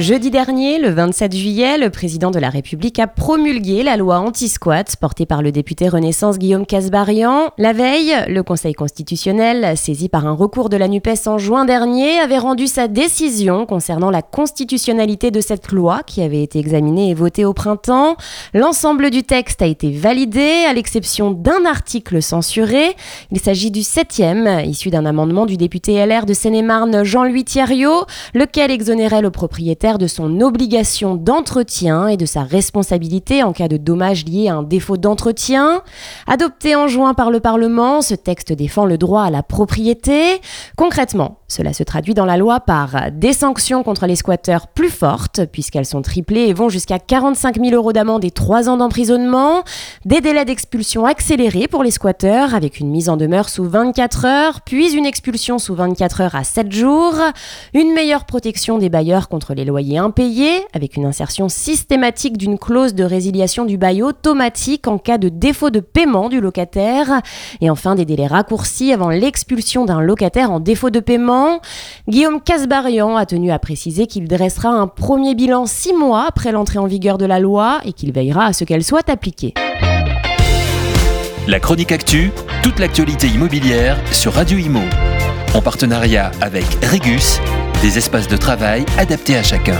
Jeudi dernier, le 27 juillet, le président de la République a promulgué la loi anti-squat portée par le député Renaissance Guillaume Casbarian. La veille, le Conseil constitutionnel, saisi par un recours de la NUPES en juin dernier, avait rendu sa décision concernant la constitutionnalité de cette loi qui avait été examinée et votée au printemps. L'ensemble du texte a été validé, à l'exception d'un article censuré. Il s'agit du septième, issu d'un amendement du député LR de Seine-et-Marne Jean-Louis Thierriot, lequel exonérait le propriétaire de son obligation d'entretien et de sa responsabilité en cas de dommages liés à un défaut d'entretien. Adopté en juin par le Parlement, ce texte défend le droit à la propriété. Concrètement, cela se traduit dans la loi par des sanctions contre les squatteurs plus fortes, puisqu'elles sont triplées et vont jusqu'à 45 000 euros d'amende et 3 ans d'emprisonnement, des délais d'expulsion accélérés pour les squatteurs, avec une mise en demeure sous 24 heures, puis une expulsion sous 24 heures à 7 jours, une meilleure protection des bailleurs contre les loyers impayés, avec une insertion systématique d'une clause de résiliation du bail automatique en cas de défaut de paiement du locataire, et enfin des délais raccourcis avant l'expulsion d'un locataire en défaut de paiement. Guillaume Casbarian a tenu à préciser qu'il dressera un premier bilan six mois après l'entrée en vigueur de la loi et qu'il veillera à ce qu'elle soit appliquée. La chronique actu, toute l'actualité immobilière sur Radio Imo. En partenariat avec Regus, des espaces de travail adaptés à chacun.